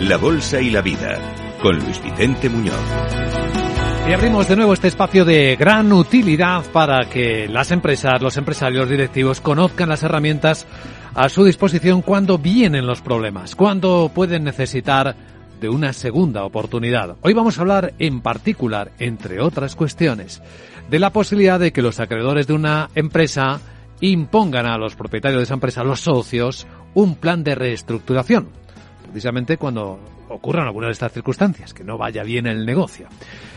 La Bolsa y la Vida, con Luis Vicente Muñoz. Y abrimos de nuevo este espacio de gran utilidad para que las empresas, los empresarios directivos conozcan las herramientas a su disposición cuando vienen los problemas, cuando pueden necesitar de una segunda oportunidad. Hoy vamos a hablar en particular, entre otras cuestiones, de la posibilidad de que los acreedores de una empresa impongan a los propietarios de esa empresa, los socios, un plan de reestructuración, precisamente cuando ocurran algunas de estas circunstancias, que no vaya bien el negocio.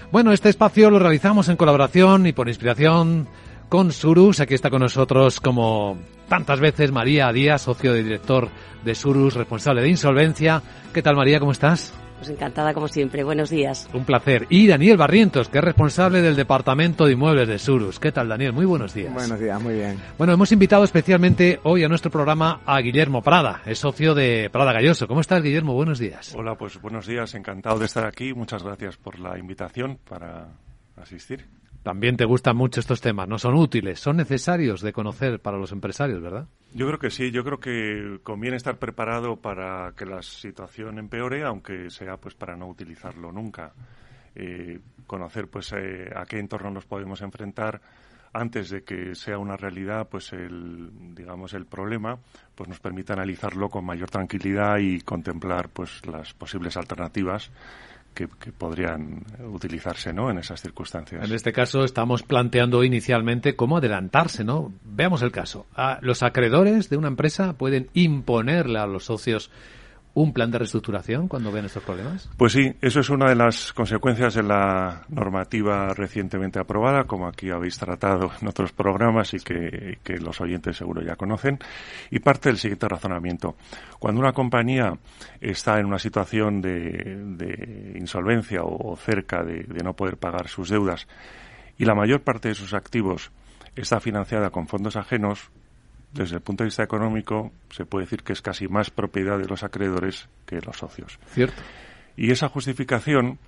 Bueno, este espacio lo realizamos en colaboración y por inspiración con Surus. Aquí está con nosotros, como tantas veces, María Díaz, socio de director de Surus, responsable de insolvencia. ¿Qué tal, María? ¿Cómo estás? Pues encantada como siempre. Buenos días. Un placer. Y Daniel Barrientos, que es responsable del Departamento de Inmuebles de Surus. ¿Qué tal, Daniel? Muy buenos días. Buenos días, muy bien. Bueno, hemos invitado especialmente hoy a nuestro programa a Guillermo Prada, es socio de Prada Galloso. ¿Cómo estás, Guillermo? Buenos días. Hola, pues buenos días. Encantado de estar aquí. Muchas gracias por la invitación para asistir. También te gustan mucho estos temas, ¿no? Son útiles, son necesarios de conocer para los empresarios, ¿verdad? Yo creo que sí, yo creo que conviene estar preparado para que la situación empeore, aunque sea pues para no utilizarlo nunca. Eh, conocer pues eh, a qué entorno nos podemos enfrentar antes de que sea una realidad pues el digamos el problema pues nos permite analizarlo con mayor tranquilidad y contemplar pues las posibles alternativas que, podrían utilizarse ¿no? en esas circunstancias. En este caso estamos planteando inicialmente cómo adelantarse. ¿no? Veamos el caso. Ah, los acreedores de una empresa pueden imponerle a los socios un plan de reestructuración cuando ven estos problemas? Pues sí, eso es una de las consecuencias de la normativa recientemente aprobada, como aquí habéis tratado en otros programas y que, los oyentes seguro ya conocen. Y parte del siguiente razonamiento. Cuando una compañía está en una situación de, insolvencia o, cerca de no poder pagar sus deudas y la mayor parte de sus activos está financiada con fondos ajenos, desde el punto de vista económico, se puede decir que es casi más propiedad de los acreedores que de los socios. Cierto. Y esa justificación,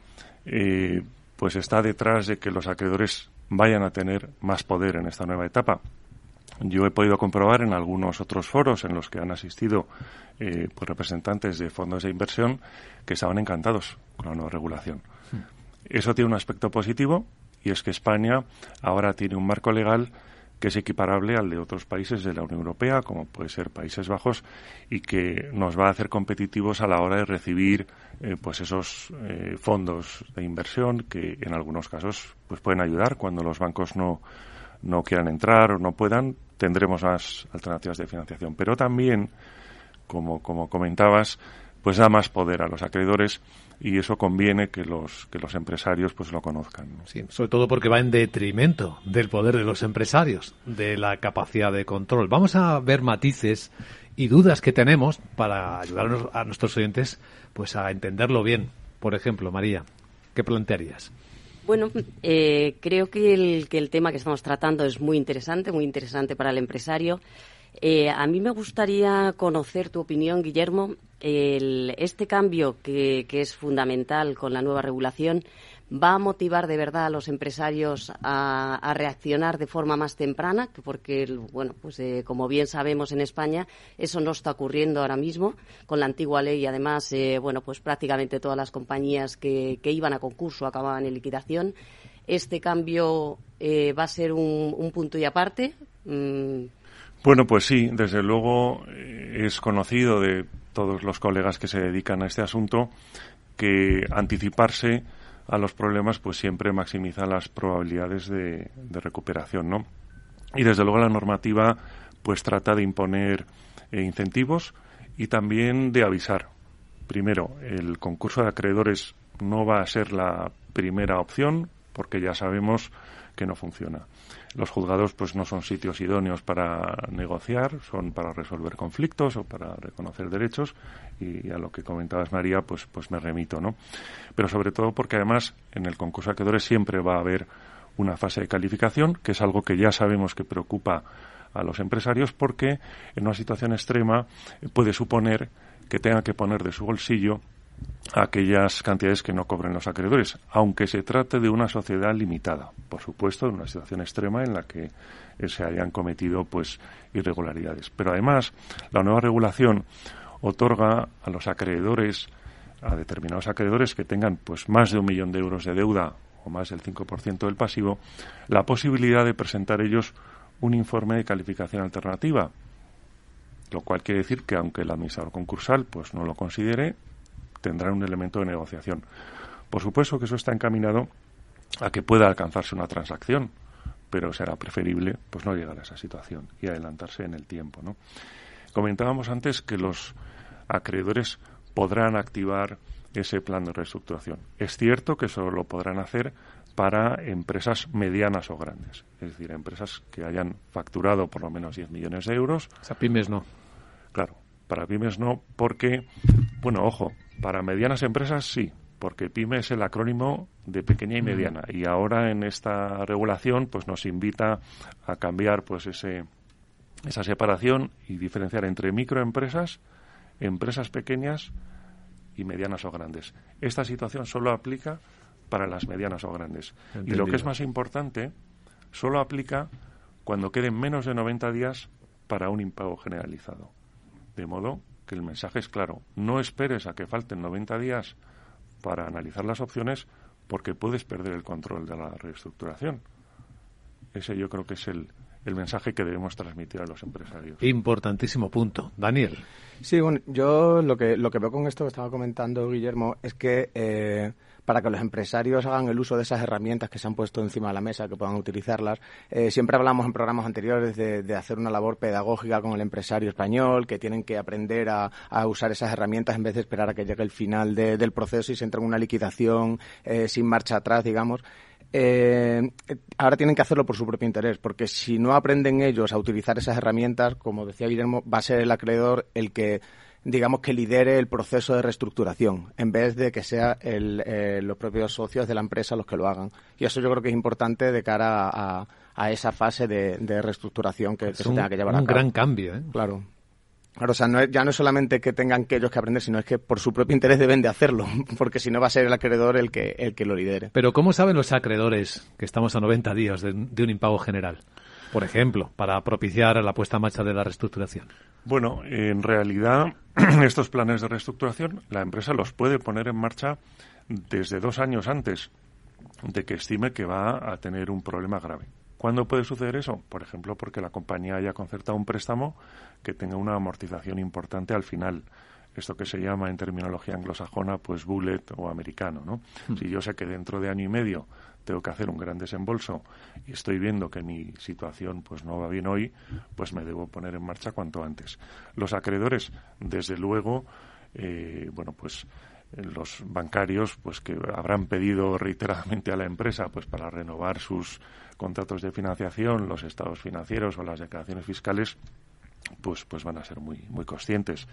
eh, pues está detrás de que los acreedores vayan a tener más poder en esta nueva etapa. Yo he podido comprobar en algunos otros foros en los que han asistido eh, pues representantes de fondos de inversión que estaban encantados con la nueva regulación. Eso tiene un aspecto positivo y es que España ahora tiene un marco legal que es equiparable al de otros países de la Unión Europea, como puede ser Países Bajos, y que nos va a hacer competitivos a la hora de recibir eh, pues esos eh, fondos de inversión que en algunos casos pues pueden ayudar cuando los bancos no, no quieran entrar o no puedan, tendremos más alternativas de financiación. Pero también, como, como comentabas, pues da más poder a los acreedores y eso conviene que los que los empresarios pues lo conozcan. Sí, sobre todo porque va en detrimento del poder de los empresarios, de la capacidad de control. Vamos a ver matices y dudas que tenemos para ayudar a nuestros oyentes pues a entenderlo bien. Por ejemplo, María, ¿qué plantearías? Bueno, eh, creo que el, que el tema que estamos tratando es muy interesante, muy interesante para el empresario. Eh, a mí me gustaría conocer tu opinión, Guillermo. Este cambio que, es fundamental con la nueva regulación va a motivar de verdad a los empresarios a, reaccionar de forma más temprana, porque, bueno, pues eh, como bien sabemos en España, eso no está ocurriendo ahora mismo con la antigua ley. Además, eh, bueno, pues prácticamente todas las compañías que, iban a concurso acababan en liquidación. Este cambio va a ser un, punto y aparte. Mm, bueno, pues sí, desde luego eh, es conocido de todos los colegas que se dedican a este asunto que anticiparse a los problemas pues siempre maximiza las probabilidades de, recuperación, ¿no? Y desde luego la normativa pues trata de imponer eh, incentivos y también de avisar. Primero, el concurso de acreedores no va a ser la primera opción porque ya sabemos que no funciona. Los juzgados pues no son sitios idóneos para negociar, son para resolver conflictos o para reconocer derechos y a lo que comentabas María pues pues me remito, ¿no? Pero sobre todo porque además en el concurso de acreedores siempre va a haber una fase de calificación, que es algo que ya sabemos que preocupa a los empresarios porque en una situación extrema puede suponer que tenga que poner de su bolsillo aquellas cantidades que no cobren los acreedores, aunque se trate de una sociedad limitada, por supuesto, en una situación extrema en la que se hayan cometido pues irregularidades. Pero además, la nueva regulación otorga a los acreedores, a determinados acreedores que tengan pues más de un millón de euros de deuda o más del 5% del pasivo, la posibilidad de presentar ellos un informe de calificación alternativa, lo cual quiere decir que aunque el administrador concursal pues no lo considere, tendrá un elemento de negociación. Por supuesto que eso está encaminado a que pueda alcanzarse una transacción, pero será preferible pues no llegar a esa situación y adelantarse en el tiempo, ¿no? Comentábamos antes que los acreedores podrán activar ese plan de reestructuración. Es cierto que solo lo podrán hacer para empresas medianas o grandes, es decir, empresas que hayan facturado por lo menos 10 millones de euros. O sea, pymes no. Claro, para pymes no, porque, bueno, ojo, para medianas empresas sí, porque pyme es el acrónimo de pequeña y mediana y ahora en esta regulación pues nos invita a cambiar pues ese esa separación y diferenciar entre microempresas, empresas pequeñas y medianas o grandes. Esta situación solo aplica para las medianas o grandes. Y lo que es más importante, solo aplica cuando queden menos de 90 días para un impago generalizado. De modo que el mensaje es claro, no esperes a que falten 90 días para analizar las opciones porque puedes perder el control de la reestructuración. Ese yo creo que es el, el mensaje que debemos transmitir a los empresarios. Importantísimo punto. Daniel. Sí, bueno, yo lo que, lo que veo con esto que estaba comentando Guillermo es que eh, para que los empresarios hagan el uso de esas herramientas que se han puesto encima de la mesa, que puedan utilizarlas. Eh, siempre hablamos en programas anteriores de, hacer una labor pedagógica con el empresario español, que tienen que aprender a, usar esas herramientas en vez de esperar a que llegue el final del proceso y se entre en una liquidación eh, sin marcha atrás, digamos. Eh, ahora tienen que hacerlo por su propio interés, porque si no aprenden ellos a utilizar esas herramientas, como decía Guillermo, va a ser el acreedor el que digamos que lidere el proceso de reestructuración en vez de que sea eh, los propios socios de la empresa los que lo hagan y eso yo creo que es importante de cara a, esa fase de, reestructuración que, se tenga que llevar a cabo. Un gran cambio, ¿eh? Claro. Claro, o sea, no ya no es solamente que tengan que ellos que aprender, sino es que por su propio interés deben de hacerlo, porque si no va a ser el acreedor el que, el que lo lidere. Pero ¿cómo saben los acreedores que estamos a 90 días de, un impago general? Por ejemplo, para propiciar la puesta en marcha de la reestructuración. Bueno, en realidad estos planes de reestructuración la empresa los puede poner en marcha desde dos años antes de que estime que va a tener un problema grave. ¿Cuándo puede suceder eso? Por ejemplo, porque la compañía haya concertado un préstamo que tenga una amortización importante al final. Esto que se llama en terminología anglosajona, pues bullet o americano, ¿no? Hmm. Si yo sé que dentro de año y medio tengo que hacer un gran desembolso y estoy viendo que mi situación pues no va bien hoy, pues me debo poner en marcha cuanto antes. Los acreedores, desde luego, eh, bueno, pues los bancarios pues que habrán pedido reiteradamente a la empresa pues para renovar sus contratos de financiación, los estados financieros o las declaraciones fiscales pues pues van a ser muy muy conscientes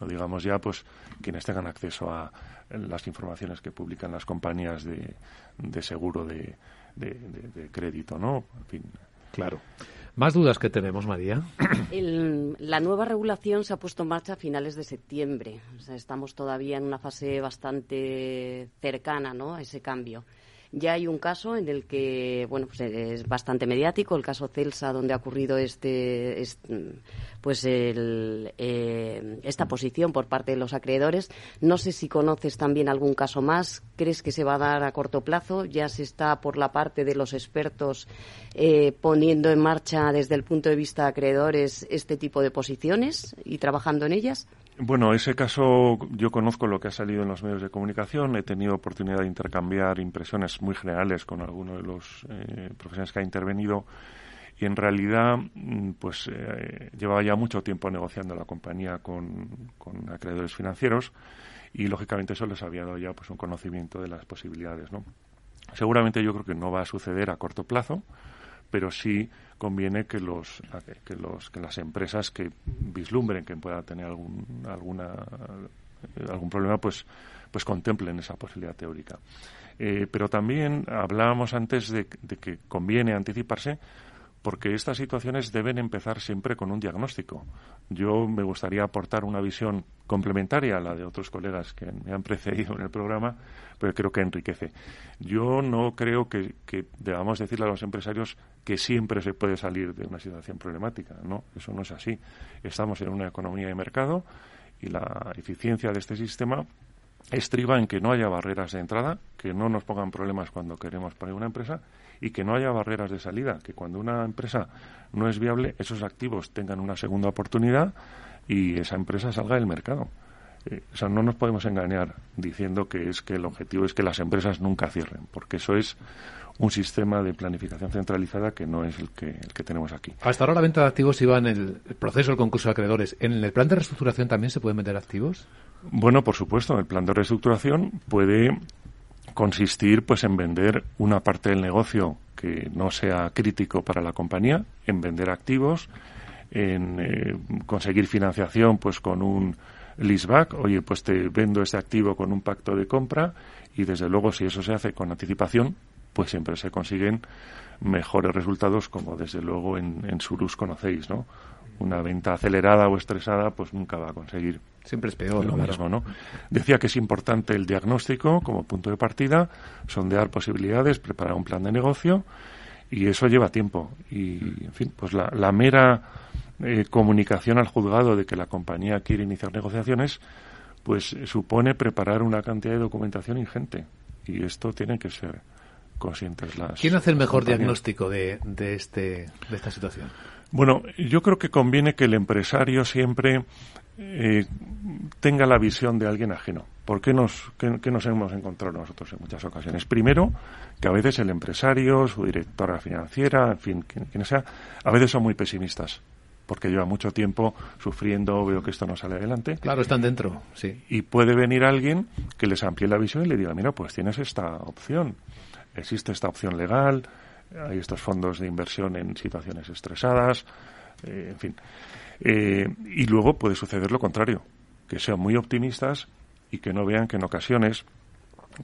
no digamos ya pues quienes tengan acceso a las informaciones que publican las compañías de, de seguro de, de, crédito no en fin claro más dudas que tenemos, María. la nueva regulación se ha puesto en marcha a finales de septiembre. O sea, estamos todavía en una fase bastante cercana ¿no? a ese cambio. Ya hay un caso en el que, bueno, pues es bastante mediático, el caso Celsa, donde ha ocurrido este, pues eh, esta posición por parte de los acreedores. No sé si conoces también algún caso más. ¿Crees que se va a dar a corto plazo? Ya se está por la parte de los expertos eh, poniendo en marcha desde el punto de vista de acreedores este tipo de posiciones y trabajando en ellas. Bueno, ese caso yo conozco lo que ha salido en los medios de comunicación. He tenido oportunidad de intercambiar impresiones muy generales con algunos de los eh, profesionales que ha intervenido y en realidad mm, pues eh, llevaba ya mucho tiempo negociando la compañía con, con, acreedores financieros y lógicamente eso les había dado ya pues un conocimiento de las posibilidades ¿no? seguramente yo creo que no va a suceder a corto plazo pero sí conviene que los que los que las empresas que vislumbren que pueda tener algún alguna algún problema pues pues contemplen esa posibilidad teórica. Eh, pero también hablábamos antes de, que conviene anticiparse porque estas situaciones deben empezar siempre con un diagnóstico. Yo me gustaría aportar una visión complementaria a la de otros colegas que me han precedido en el programa, pero creo que enriquece. Yo no creo que, debamos decirle a los empresarios que siempre se puede salir de una situación problemática. No, eso no es así. Estamos en una economía de mercado y la eficiencia de este sistema estriba en que no haya barreras de entrada, que no nos pongan problemas cuando queremos poner una empresa y que no haya barreras de salida, que cuando una empresa no es viable, esos activos tengan una segunda oportunidad y esa empresa salga del mercado. Eh, o sea, no nos podemos engañar diciendo que es que el objetivo es que las empresas nunca cierren, porque eso es un sistema de planificación centralizada que no es el que, el que tenemos aquí. Hasta ahora la venta de activos iba en el proceso del concurso de acreedores. ¿En el plan de reestructuración también se pueden vender activos? Bueno, por supuesto, el plan de reestructuración puede consistir pues en vender una parte del negocio que no sea crítico para la compañía, en vender activos, en eh, conseguir financiación pues con un leaseback, oye, pues te vendo este activo con un pacto de compra y desde luego si eso se hace con anticipación, pues siempre se consiguen mejores resultados como desde luego en, en Surus conocéis, ¿no? Una venta acelerada o estresada pues nunca va a conseguir Siempre es peor. lo mismo, ¿no? Decía que es importante el diagnóstico como punto de partida, sondear posibilidades, preparar un plan de negocio y eso lleva tiempo. Y, en fin, pues la, la mera eh, comunicación al juzgado de que la compañía quiere iniciar negociaciones, pues supone preparar una cantidad de documentación ingente. Y esto tiene que ser conscientes las. ¿Quién hace el mejor compañías. diagnóstico de, de, este, de esta situación? Bueno, yo creo que conviene que el empresario siempre eh, tenga la visión de alguien ajeno. ¿Por qué nos, qué, qué nos hemos encontrado nosotros en muchas ocasiones? Primero, que a veces el empresario, su directora financiera, en fin, quien, quien sea, a veces son muy pesimistas porque lleva mucho tiempo sufriendo, veo que esto no sale adelante. Claro, están dentro, sí. Y puede venir alguien que les amplíe la visión y le diga, mira, pues tienes esta opción, existe esta opción legal, hay estos fondos de inversión en situaciones estresadas, eh, en fin. Eh, y luego puede suceder lo contrario, que sean muy optimistas y que no vean que en ocasiones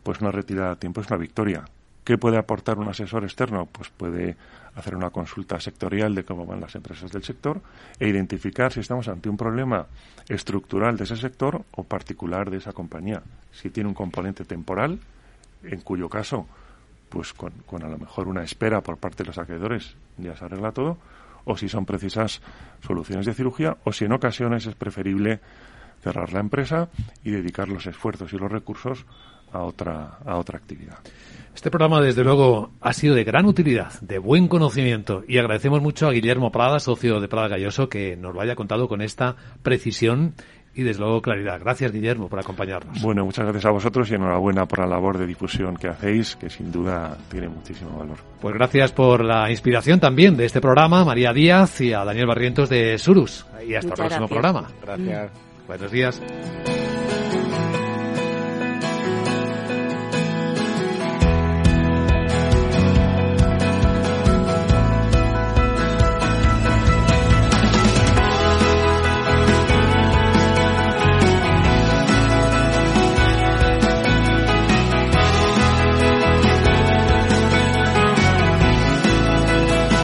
pues una retirada a tiempo es una victoria. ¿Qué puede aportar un asesor externo? Pues puede hacer una consulta sectorial de cómo van las empresas del sector e identificar si estamos ante un problema estructural de ese sector o particular de esa compañía. Si tiene un componente temporal, en cuyo caso, pues con, con a lo mejor una espera por parte de los acreedores ya se arregla todo, o si son precisas soluciones de cirugía, o si en ocasiones es preferible cerrar la empresa y dedicar los esfuerzos y los recursos a otra, a otra actividad. Este programa, desde luego, ha sido de gran utilidad, de buen conocimiento, y agradecemos mucho a Guillermo Prada, socio de Prada Galloso, que nos lo haya contado con esta precisión y, desde luego, claridad. Gracias, Guillermo, por acompañarnos. Bueno, muchas gracias a vosotros y enhorabuena por la labor de difusión que hacéis, que sin duda tiene muchísimo valor. Pues gracias por la inspiración también de este programa, María Díaz y a Daniel Barrientos de Surus. Y hasta Muchas el próximo gracias. programa. Gracias. Buenos días.